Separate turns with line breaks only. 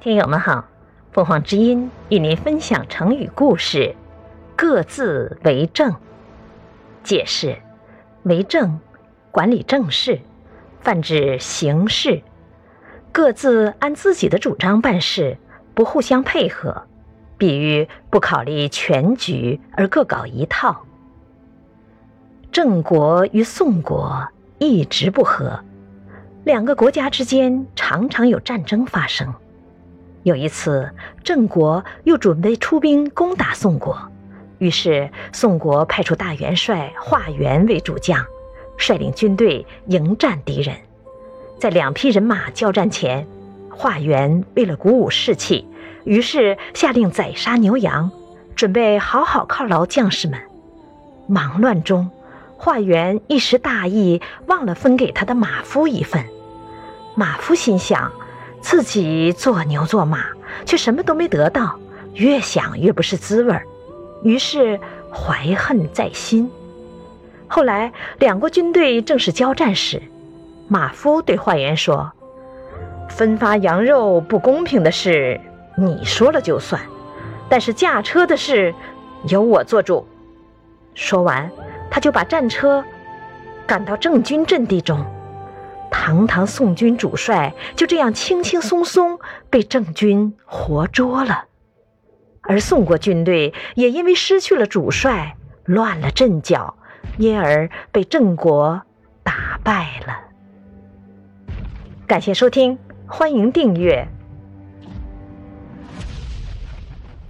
听友们好，凤凰之音与您分享成语故事“各自为政”。解释：为政，管理政事，泛指行事，各自按自己的主张办事，不互相配合。比喻不考虑全局而各搞一套。郑国与宋国一直不和，两个国家之间常常有战争发生。有一次，郑国又准备出兵攻打宋国，于是宋国派出大元帅华元为主将，率领军队迎战敌人。在两批人马交战前，华元为了鼓舞士气，于是下令宰杀牛羊，准备好好犒劳将士们。忙乱中，华元一时大意，忘了分给他的马夫一份。马夫心想。自己做牛做马，却什么都没得到，越想越不是滋味儿，于是怀恨在心。后来两国军队正式交战时，马夫对华元说：“分发羊肉不公平的事，你说了就算；但是驾车的事，由我做主。”说完，他就把战车赶到郑军阵地中。堂堂宋军主帅就这样轻轻松松被郑军活捉了，而宋国军队也因为失去了主帅，乱了阵脚，因而被郑国打败了。感谢收听，欢迎订阅。